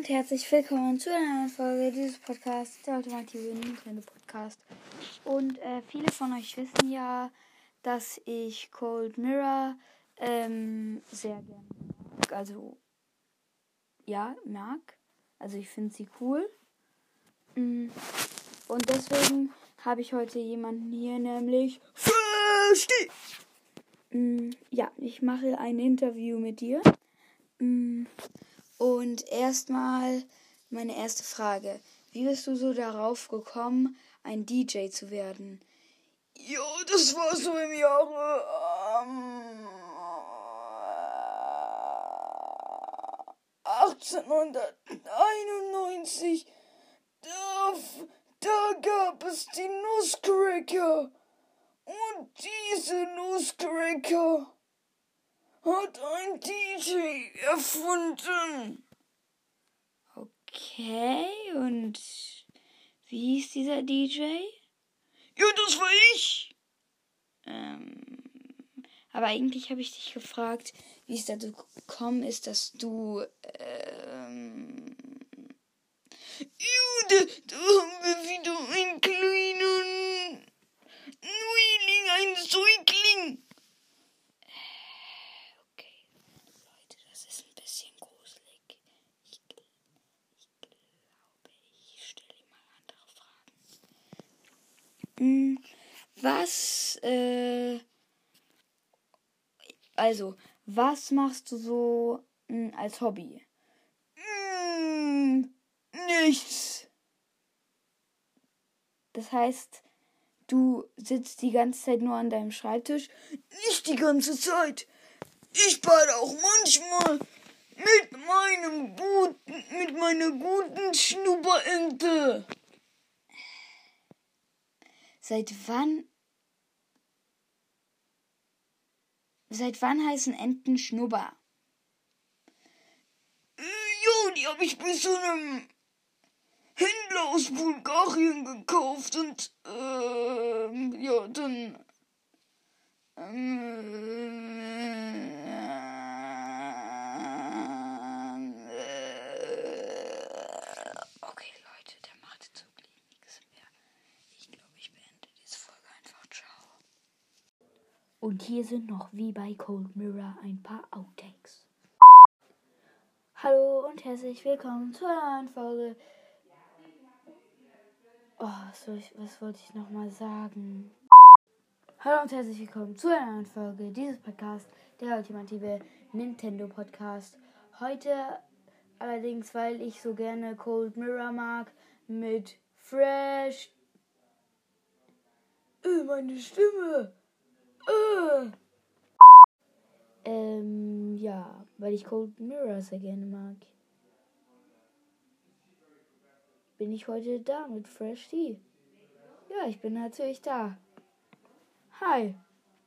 und herzlich willkommen zu einer neuen Folge dieses Podcasts, der ultimative Nintendo Podcast. Und äh, viele von euch wissen ja, dass ich Cold Mirror ähm, sehr gerne mag. Also, ja, mag. Also, ich finde sie cool. Mm, und deswegen habe ich heute jemanden hier, nämlich Versteh! Mm, ja, ich mache ein Interview mit dir. Und erstmal meine erste Frage. Wie bist du so darauf gekommen, ein DJ zu werden? Ja, das war so im Jahre ähm, 1891. Da, da gab es die Nusscracker. Und diese Nusscracker hat ein DJ erfunden. Okay, und wie hieß dieser DJ? Ja, das war ich. Ähm, aber eigentlich habe ich dich gefragt, wie es dazu gekommen ist, dass du. Ähm, ja, da, haben wir wieder einen kleinen Neuling, ein Säugling. Okay, Leute, das ist ein bisschen gruselig. Ich, ich glaube, ich stelle ihm mal andere Fragen. Hm, was, äh, also, was machst du so mh, als Hobby? Hm, nichts. Das heißt, du sitzt die ganze Zeit nur an deinem Schreibtisch? Nicht die ganze Zeit. Ich bade auch manchmal mit meinem guten, mit meiner guten Schnupperente. Seit wann? Seit wann heißen Enten Schnubber? Jo, die habe ich bei so einem Händler aus Bulgarien gekauft und ähm, ja, dann ähm, äh, Okay, Leute, der macht jetzt wirklich nichts mehr. Ich glaube, ich beende diese Folge einfach. Ciao. Und hier sind noch wie bei Cold Mirror ein paar Outtakes. Hallo und herzlich willkommen zu einer neuen Folge. Oh, ich, was wollte ich nochmal sagen? Hallo und herzlich willkommen zu einer neuen Folge dieses Podcasts, der ultimative Nintendo Podcast. Heute allerdings, weil ich so gerne Cold Mirror mag, mit Fresh. äh, meine Stimme. Äh. Ähm, ja, weil ich Cold Mirror sehr gerne mag. Bin ich heute da mit Fresh D? Ja, ich bin natürlich da. Hi.